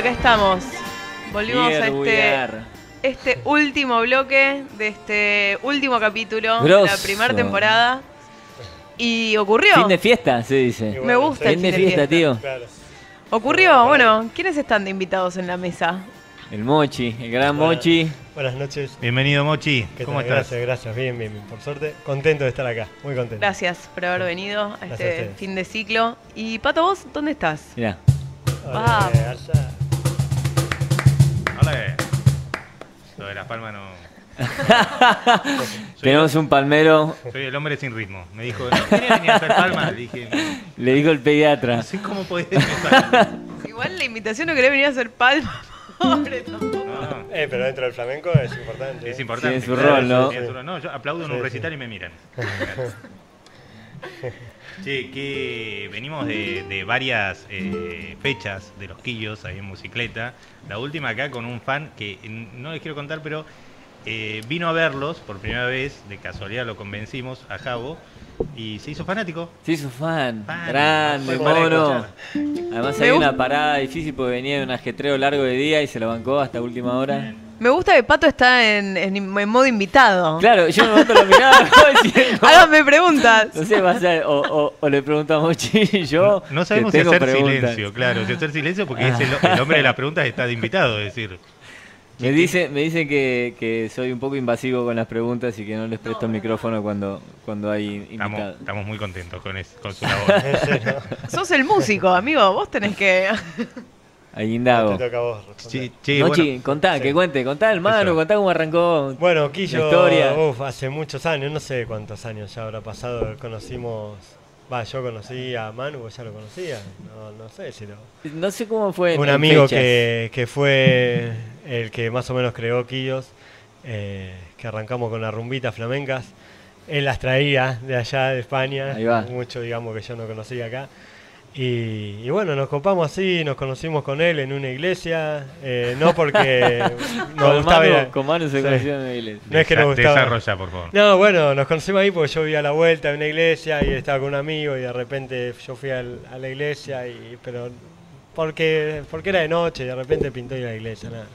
acá estamos. Volvimos Here a este, este último bloque de este último capítulo de la primera temporada. Y ocurrió. Fin de fiesta, se dice. Me gusta el Fin de fiesta, tío. Claro. Ocurrió, bueno, ¿quiénes están de invitados en la mesa? El Mochi, el gran Hola. Mochi. Buenas noches. Bienvenido, Mochi. ¿Qué ¿Cómo tal? estás? Gracias, gracias. Bien, bien, bien. Por suerte, contento de estar acá. Muy contento. Gracias por haber venido a Gracias este fin de ciclo. Y Pato, ¿vos dónde estás? Mirá. Allá. Lo de las palmas no. Soy, Tenemos un palmero, soy el hombre sin ritmo. Me dijo, ¿no quería venir a hacer palmas? Le dije, le dijo el pediatra. no sé cómo podés empezar. Igual la invitación no querés venir a hacer palma. Pobre, tampoco. No, Eh, pero dentro del flamenco es importante. es eh. importante. Tiene su rol, ¿no? yo aplaudo en un sí. recital y me miran. Che, que venimos de, de varias eh, fechas de los quillos ahí en Musicleta. La última acá con un fan que no les quiero contar, pero eh, vino a verlos por primera vez, de casualidad lo convencimos a Javo, y se hizo fanático. Se hizo fan. Fan. Grande, mono. Además había una parada difícil porque venía de un ajetreo largo de día y se lo bancó hasta última hora. Me gusta que Pato está en, en- en modo invitado. Claro, yo momento lo miraba como diciendo, Háganme preguntas. No sé, va a ser, o, o- o le pregunto a Mochi y yo. No sabemos si hacer preguntas. silencio, claro, si hacer silencio porque es el, el hombre de las preguntas está de invitado, es decir. Me dice, me dicen que, que soy un poco invasivo con las preguntas y que no les presto el micrófono cuando, cuando hay Estamos, invitados. estamos muy contentos con, es- con su labor. Sos el músico, amigo. Vos tenés que. Ahí indago. Te toca a vos. Sí, che, Mochi, bueno, contá, sí. que cuente, contá el mano, contá cómo arrancó. Bueno, Quillo, La historia. uf, hace muchos años, no sé cuántos años ya habrá pasado, conocimos, va, yo conocí a Manu, vos ya lo conocía, no, no sé si lo... No sé cómo fue. Un en amigo fechas. que, que fue el que más o menos creó Quillos, eh, que arrancamos con las rumbitas flamencas, él las traía de allá, de España, Ahí va. mucho digamos que yo no conocía acá. Y, y bueno, nos copamos así, nos conocimos con él en una iglesia, eh, no porque nos Con gustaba ir a- con Manu se Sí. conocieron en la iglesia. No es que nos gustaba. Desarrolla, por favor. No, bueno, nos conocimos ahí porque yo vivía a la vuelta de una iglesia y estaba con un amigo y de repente yo fui al- a la iglesia y pero porque porque era de noche y de repente pintó ir a la iglesia, nada.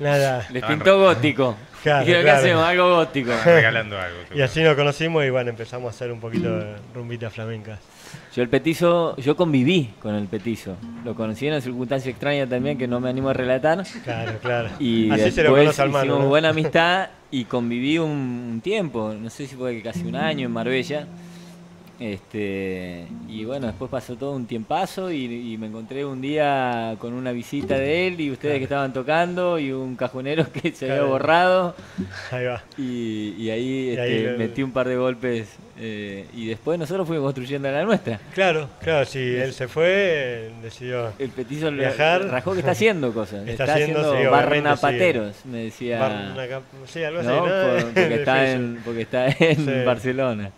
Nada. Les pintó gótico. Claro, Dijeron, ¿qué claro. hacemos? Algo gótico. Regalando algo. Y así nos conocimos y bueno, empezamos a hacer un poquito de rumbitas flamencas. Yo el petizo, yo conviví con el petizo. Lo conocí en una circunstancia extraña también que no me animo a relatar. Claro, claro. Y así se lo conoce al mano. ¿no? buena amistad y conviví un, un tiempo, no sé si fue casi un año en Marbella. Este, y bueno, después pasó todo un tiempazo y, y me encontré un día con una visita de él y ustedes que estaban tocando y un cajonero que se había borrado Ahí va. y, y ahí, este, lo- metí un par de golpes eh, y después nosotros fuimos construyendo la nuestra. Claro, claro, si él se fue, decidió El petizo le- Viajar. rajó que está haciendo cosas, Está está, haciendo, haciendo sí, me decía. Sí, algo así, ¿no? ¿no? Por- porque, está en, porque está en. Barcelona.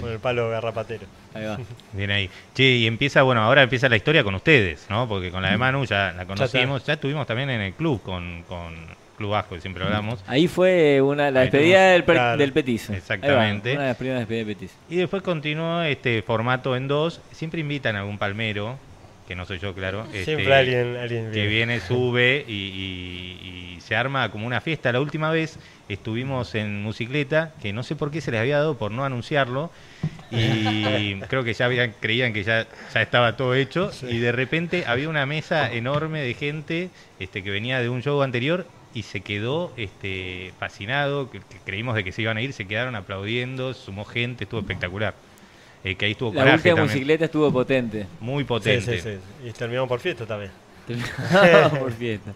Con el palo garrapatero. Ahí va. Bien ahí. Che, y empieza, bueno, ahora empieza la historia con ustedes, ¿no? Porque con la de Manu ya la conocimos, ya estuvimos también en el club con, con Club Vasco, siempre hablamos. Ahí fue una, la Ahí despedida del, per- claro. del va, Exactamente. una de las primeras despedidas del petizo. Y después continuó este formato en dos. Siempre invitan a algún palmero, que no soy yo, claro. este, Siempre alguien, alguien que viene, sube y, y- y se arma como una fiesta. La última vez estuvimos en Musicleta, que no sé por qué se les había dado por no anunciarlo, y creo que ya habían, creían que ya, ya estaba todo hecho, Sí. y de repente había una mesa enorme de gente este, que venía de un show anterior y se quedó este, fascinado, que, que creímos de que se iban a ir, se quedaron aplaudiendo, sumó gente, estuvo espectacular. Eh, que ahí estuvo La Coraje última también, bicicleta estuvo potente. muy potente. sí, sí. Y terminamos por fiesta también. Por fiesta.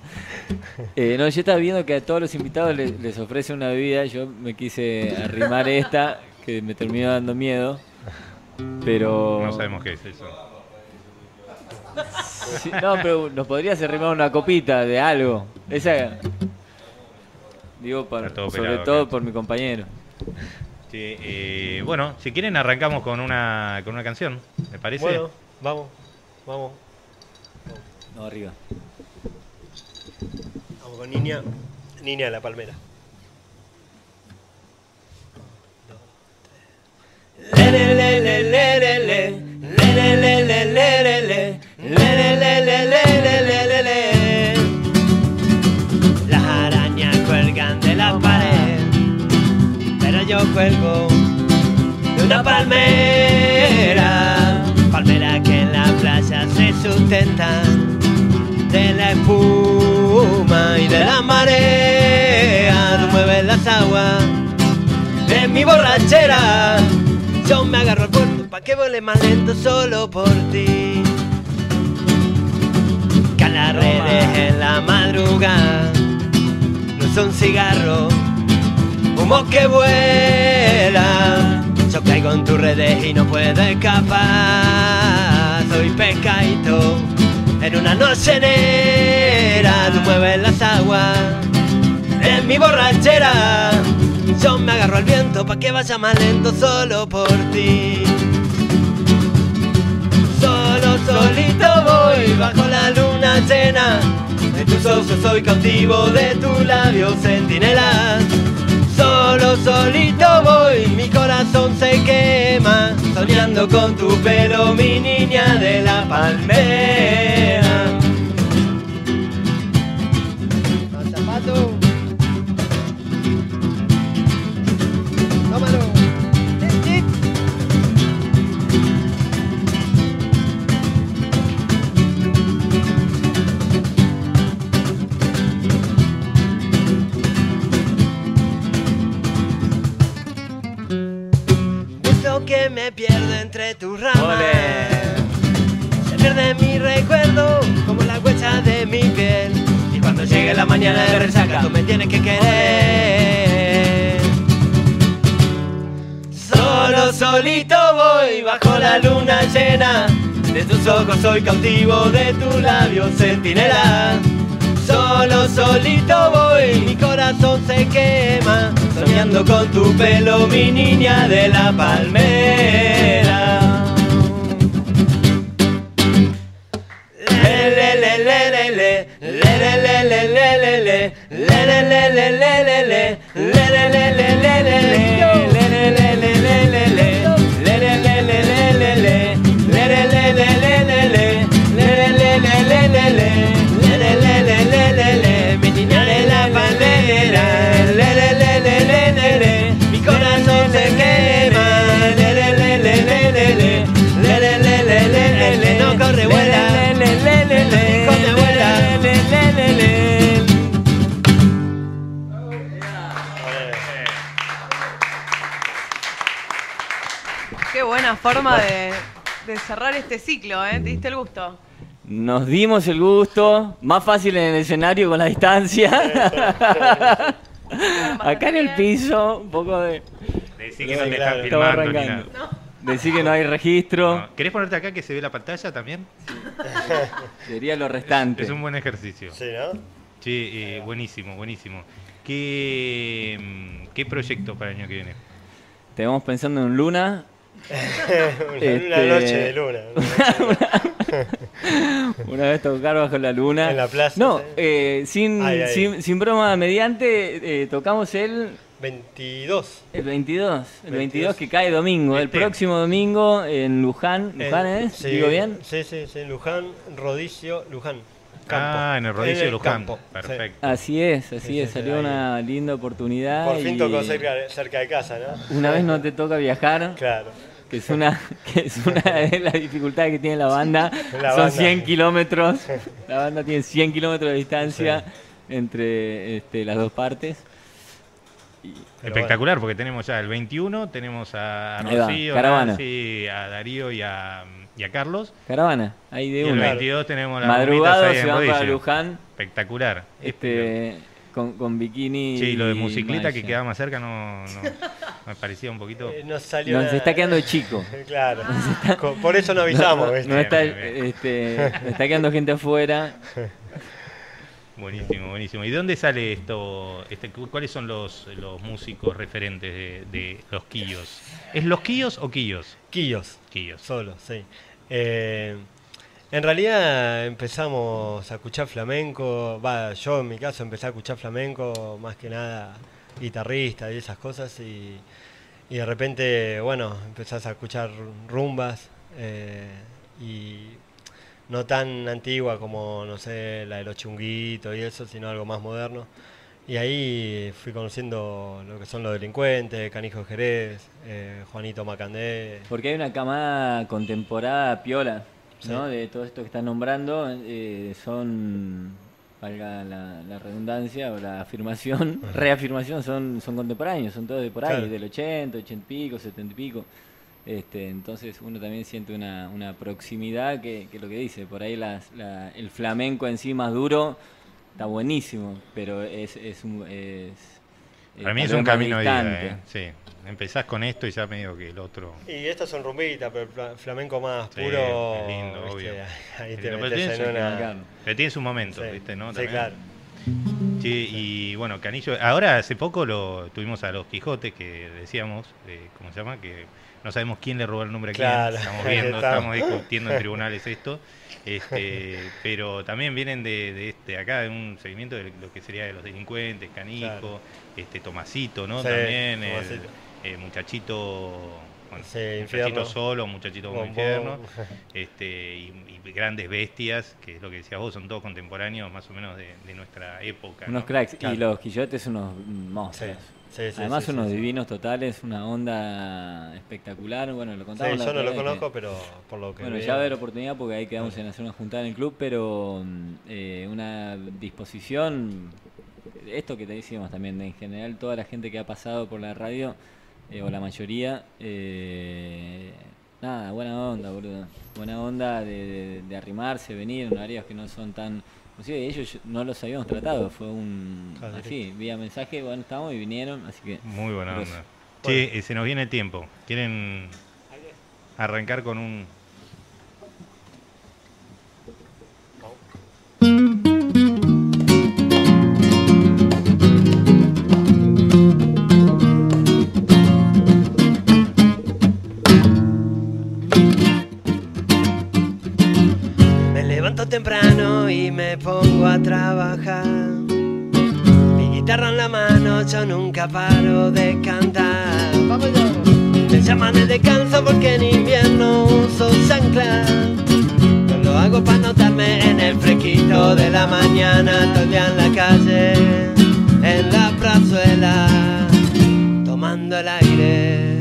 Eh, no, yo estaba viendo que a todos los invitados les, les ofrece una bebida. Yo me quise arrimar esta, que me terminó dando miedo. Pero. No sabemos qué es eso. Sí, no, pero nos podrías arrimar una copita de algo. Esa. Digo, por- todo sobre pelado todo por mi compañero. Sí, eh, bueno, si quieren arrancamos con una, con una canción, ¿me parece? Bueno, vamos, vamos. No, arriba. Vamos con Niña, Niña de la Palmera. Cuelgo de una palmera, palmera que en la playa se sustenta de la espuma y de la marea. Tú mueves las aguas de mi borrachera. Yo me agarro al puerto pa' que vuele más lento solo por ti. Que a las redes en la madrugada no son cigarros, humo que vuela. Yo caigo en tus redes y no puedo escapar. Soy pescadito en una noche negra. Tú mueves las aguas en mi borrachera. Yo me agarro al viento pa' que vaya más lento solo por ti. Solo solito voy bajo la luna llena. De tus ojos soy cautivo, de tu labio centinela. Solo solito voy, mi corazón se quema. Soñando con tu pelo, mi niña de la palmera. Tienes que querer. Solo solito voy bajo la luna llena. De tus ojos soy cautivo, de tu labio centinela. Solo solito voy, mi corazón se quema. Soñando con tu pelo, mi niña de la palmera. Le, le, le, le, le, le, le, le, le, le, le, le, le, de cerrar este ciclo, ¿eh? ¿Te diste el gusto? Nos dimos el gusto, más fácil en el escenario con la distancia. Acá en el piso, un poco de Decí que no te Claro, están filmando ni nada. decir que no hay registro, No. ¿Querés ponerte acá que se ve la pantalla también? sería lo restante. Es un buen ejercicio. Sí, ¿no? Sí, eh, buenísimo, buenísimo. ¿Qué, mm, ¿Qué proyecto para el año que viene? Tenemos pensando en Luna, una, Este- una noche de luna. una vez tocar bajo la luna. En la plaza, No, sí. eh, sin, Ay, ay. sin, sin broma mediante, eh, tocamos el 22. El 22, el 22 22 que cae domingo, el Este. próximo domingo en Luján, ¿Luján En- es? sí, ¿Digo bien? Sí, sí, sí. Luján, Rodicio, Luján. Ah, en el Rodicio de Luján. campo. Perfecto. Así es, así Sí, es, salió ahí. una linda oportunidad. Por fin y tocó cerca, cerca de casa, ¿no? Una vez no te toca viajar, Claro. que es una, que es una de las dificultades que tiene la banda. La Son banda. 100 kilómetros, la banda tiene 100 kilómetros de distancia entre este, las dos partes. Espectacular, porque tenemos ya el 21, tenemos a Rocío, caravana. Nancy, a Darío y a, y a Carlos. Caravana, ahí Y de el una. 22 tenemos la Madrugado se van para Luján Espectacular. este, con, con bikini. Sí, lo de y motocicleta que quedaba más cerca no, no- me parecía un poquito. Eh, nos salió Nos está quedando chico. Claro. Co- Por eso no avisamos, No, no está, este, está quedando gente afuera. Buenísimo, buenísimo. ¿Y de dónde sale esto? Este, cu- ¿Cuáles son los, los músicos referentes de, de los quillos? ¿Es los quillos o quillos? Quillos. Quillos. Solo, sí. Eh, en realidad empezamos a escuchar flamenco, va, yo en mi caso empecé a escuchar flamenco más que nada guitarrista y esas cosas y, y de repente, bueno, empezás a escuchar rumbas eh, y no tan antigua como, no sé, la de los chunguitos y eso, sino algo más moderno. Y ahí fui conociendo lo que son los delincuentes, Canijo Jerez, eh, Juanito Macandé. Porque hay una camada contemporánea piola, ¿no? Sí. De todo esto que están nombrando, eh, son, valga la, la redundancia o la afirmación, reafirmación, son, son contemporáneos, son todos de por ahí, Claro. del 80, 80 y pico, 70 y pico. Este, entonces uno también siente una, una proximidad que, que lo que dice, por ahí las- la- el flamenco en sí más duro está buenísimo, pero es, es un... Es, Para mí es un camino de ida. ¿eh? Sí. Empezás con esto y ya medio que el otro. Y estas son rumbitas, pero el fla- flamenco más Sí, puro. es lindo, ¿viste? obvio. Ahí te pero tiene en su- una. Pero tiene su momento, Sí, ¿viste? ¿no? sí, También. claro. Sí, y bueno, Canillo, ahora hace poco lo tuvimos a los Quijotes que decíamos, eh, ¿cómo se llama? Que no sabemos quién le robó el nombre a Claro, quién, estamos viendo, estamos. estamos discutiendo en tribunales esto, este, pero también vienen de, de este acá, de un seguimiento de lo que sería de los delincuentes, Canijo, Claro. este Tomasito, ¿no? Sí, también, el, eh, muchachito, bueno, Sí, muchachito Infierno. solo, muchachito como Bombón. infierno este, y, y grandes bestias, que es lo que decías vos, son todos contemporáneos más o menos de, de nuestra época. Unos ¿no? cracks. Claro. Y los quillotes unos monstruos. Sí, sí, Además sí, unos sí, sí. divinos totales, una onda espectacular. Bueno, lo Sí, contamos. la yo no lo que- conozco, pero por lo que Bueno, veo- ya va a haber oportunidad porque ahí quedamos en hacer una juntada en el club, pero mm, eh, una disposición, esto que te decíamos también, de en general toda la gente que ha pasado por la radio, eh, o la mayoría, eh, nada, buena onda, boludo. Buena onda de, de- de arrimarse, venir en horarios que no son tan... Inclusive ellos no los habíamos tratado, fue un... Claro, así, vía mensaje, bueno, estamos y vinieron, así que... Muy buena onda. Che, eh, se nos viene el tiempo. ¿Quieren arrancar con un... de cantar. Me llaman el descanso porque en invierno uso chancla. Yo lo hago para notarme en el fresquito de la mañana. Todo en la calle, en la plazuela, tomando el aire.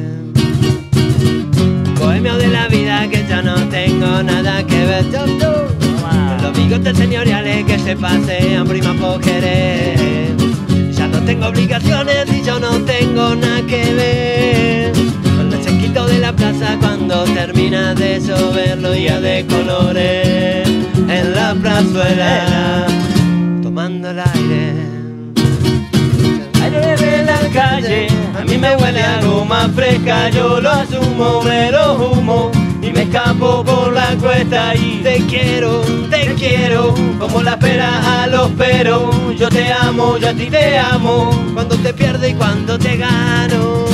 Bohemio de la vida que ya no tengo nada que ver. Con Los bigotes señoriales que se pasean prima por querer. Ya no tengo obligaciones y yo no tengo nada que ver. Con el sequito de la plaza cuando termina de los días de colores. En la plazuela, tomando el aire. Aire de la calle, a mí me huele a goma fresca, yo lo asumo, me lo humo y me escapo por la cuesta y te quiero, te quiero, como la pera a los peros, yo te amo, yo a ti te amo, cuando te pierdo y cuando te gano.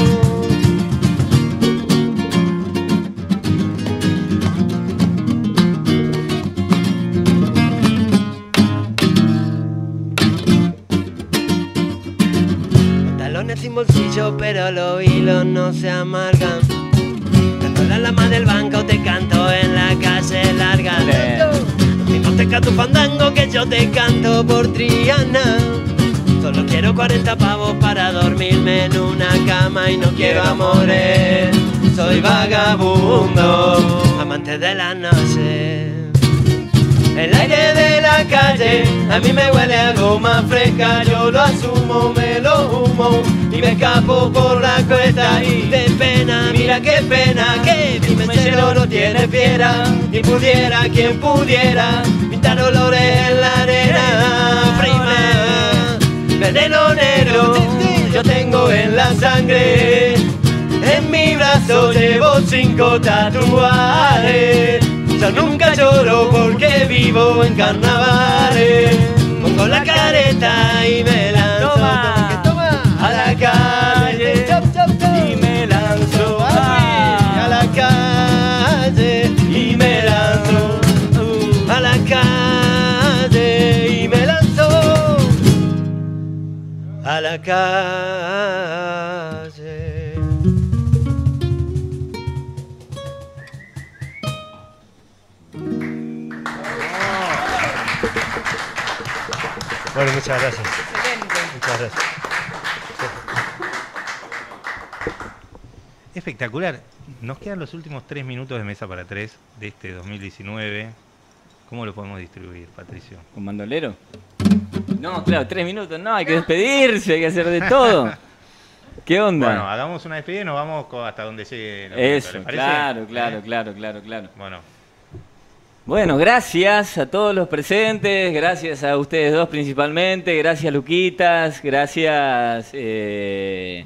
Pantalones sin bolsillo, pero los hilos no se amargan. La lama del banco, te canto en la calle larga. Te canto fandango, que yo te canto por Triana. Solo quiero 40 pavos para dormirme en una cama y no quiero amores. Soy vagabundo, amante de la noche. El aire de la calle a mí me huele a goma fresca, yo lo asumo, me lo humo y me escapo por la cuesta y de pena, mira qué pena que mi mechero no tiene fiera y pudiera quien pudiera pintar olores en la arena, prima, veneno negro yo tengo en la sangre, en mi brazo llevo cinco tatuajes. Yo nunca lloro porque vivo en carnavales. Pongo la careta y me lanzo a la calle. Y me lanzo a la calle. Y me lanzo a la calle. Y me lanzo a la calle. Muchas gracias. Excelente. Muchas gracias. Espectacular. Nos quedan los últimos tres minutos de Mesa para Tres de este 2019. ¿Cómo lo podemos distribuir, Patricio? ¿Con bandolero? No, claro, tres minutos. No, hay que despedirse, hay que hacer de todo. ¿Qué onda? Bueno, hagamos una despedida y nos vamos hasta donde llegue. momento, Eso, claro, claro, ¿Eh? claro, claro, claro. Bueno, Bueno, gracias a todos los presentes, gracias a ustedes dos principalmente, gracias Luquitas, gracias eh,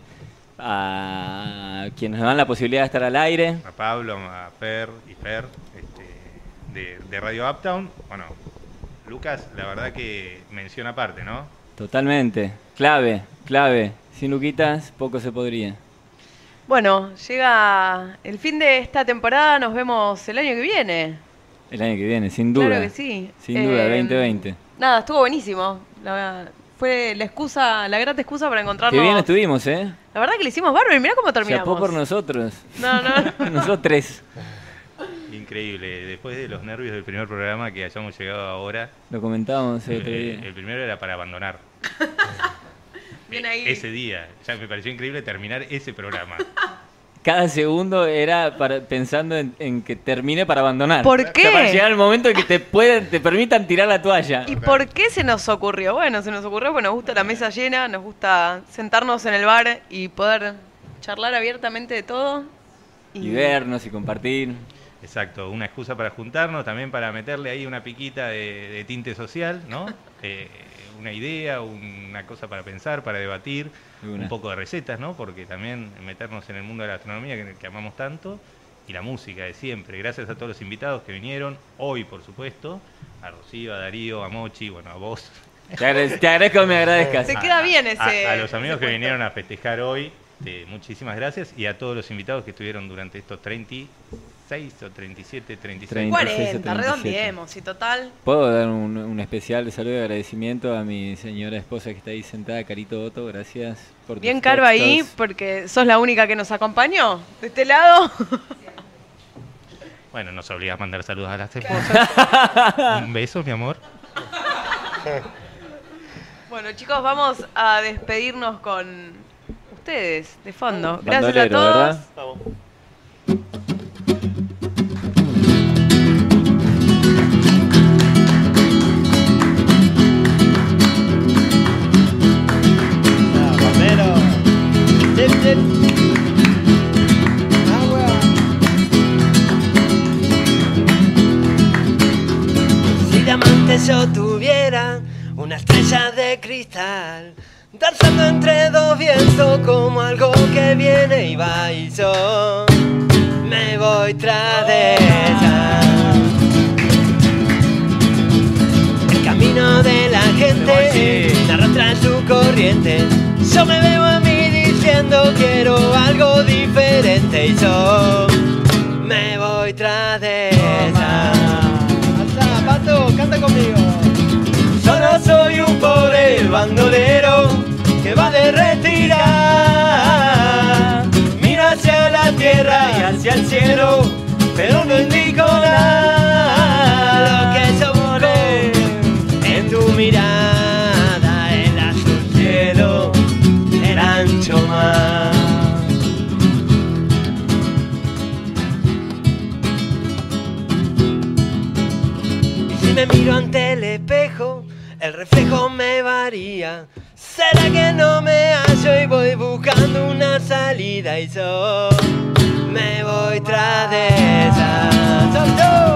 a quienes nos dan la posibilidad de estar al aire. a Pablo, a Fer y Fer este, de, de Radio Uptown. Bueno, Lucas, la verdad que mención aparte, ¿no? Totalmente, clave, clave. Sin Luquitas poco se podría. Bueno, llega el fin de esta temporada, nos vemos el año que viene. El año que viene, sin duda. Claro que sí. Sin duda, Eh, 2020. Nada, estuvo buenísimo. La- fue la excusa, la grata excusa para encontrarnos. Qué bien estuvimos, ¿eh? La verdad que le hicimos bárbaro y mirá cómo terminamos. Chapó por nosotros. No, no. Nosotros. Increíble. Después de los nervios del primer programa que hayamos llegado ahora, Lo comentábamos el otro eh, el primero era para abandonar. Bien ahí. Ese día. Ya me pareció increíble terminar ese programa. Cada segundo era para, pensando en, en que termine para abandonar. ¿Por O sea, qué? para llegar al momento en que te pueden, te permitan tirar la toalla. ¿Y por qué se nos ocurrió? Bueno, se nos ocurrió porque nos gusta la mesa llena, nos gusta sentarnos en el bar y poder charlar abiertamente de todo. Y vernos y compartir. Exacto, una excusa para juntarnos, también para meterle ahí una piquita de, de tinte social, ¿no? Eh, una idea, una cosa para pensar, para debatir, Una. un poco de recetas, ¿no? Porque también meternos en el mundo de la gastronomía que, que amamos tanto y la música de siempre. Gracias a todos los invitados que vinieron, hoy por supuesto, a Rocío, a Darío, a Mochi, bueno, a vos. Te, agrade- te agradezco me agradezcas. Se queda bien A- ese. A, los amigos ese que vinieron a festejar hoy, eh, muchísimas gracias. Y a todos los invitados que estuvieron durante estos 36 o 37, 36 Treinta. 40, 37. redondeemos y total. ¿Puedo dar un, un especial saludo y agradecimiento a mi señora esposa que está ahí sentada, Carito Otto? Gracias por tus Bien caro ahí porque sos la única que nos acompañó de este lado. Bueno, nos obligas a mandar saludos a las esposas. Un beso, mi amor. Bueno, chicos, vamos a despedirnos con ustedes de fondo. Gracias a todos. Si diamantes yo tuviera una estrella de cristal, danzando entre dos vientos como algo que viene y va y yo me voy tras de ella. El camino de la gente me arrastra en su corriente. Yo me veo quiero algo diferente y yo me voy tras de ella. Alza, Pato, canta conmigo. Solo soy un pobre bandolero que va de retirar. Miro hacia la tierra y hacia el cielo, pero no indico nada. Me voy tras de yo.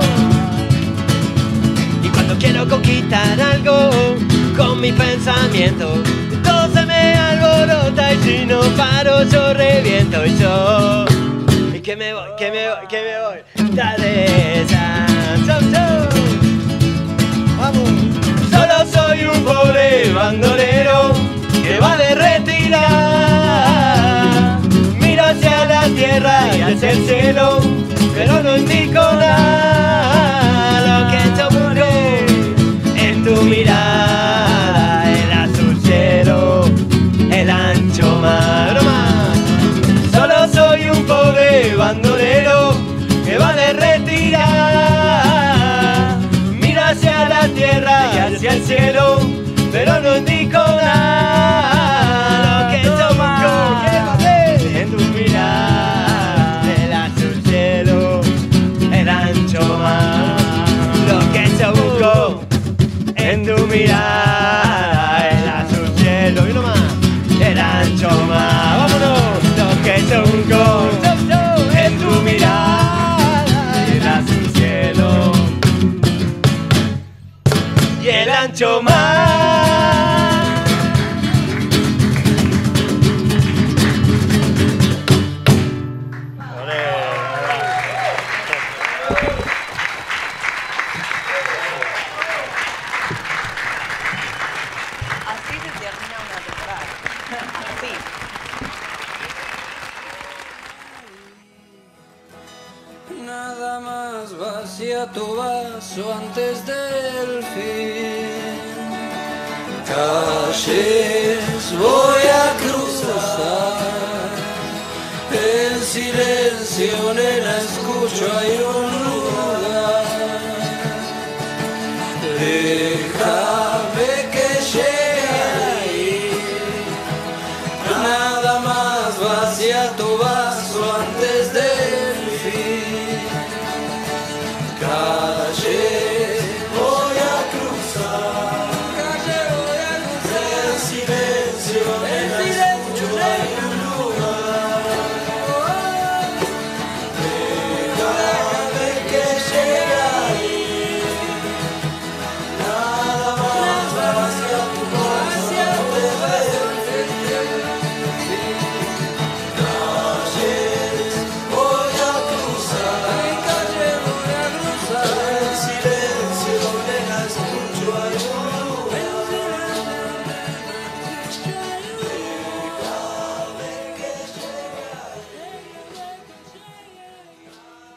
Y cuando quiero conquistar algo con mi pensamiento, todo se me alborota y si no paro yo reviento y yo. Y que me voy, que me voy, que me voy. Tras de chau. Vamos. Solo soy un pobre bandolero que va de retirar. Y hacia el cielo, pero no indico nada. Lo que busco en tu mirada, el azul cielo, el ancho mar. Solo soy un pobre bandolero que va de retirar. Mira hacia la tierra y hacia el cielo, pero no indico nada. a tu vaso antes del fin. Calles voy a cruzar, en silencio nena escucho aire.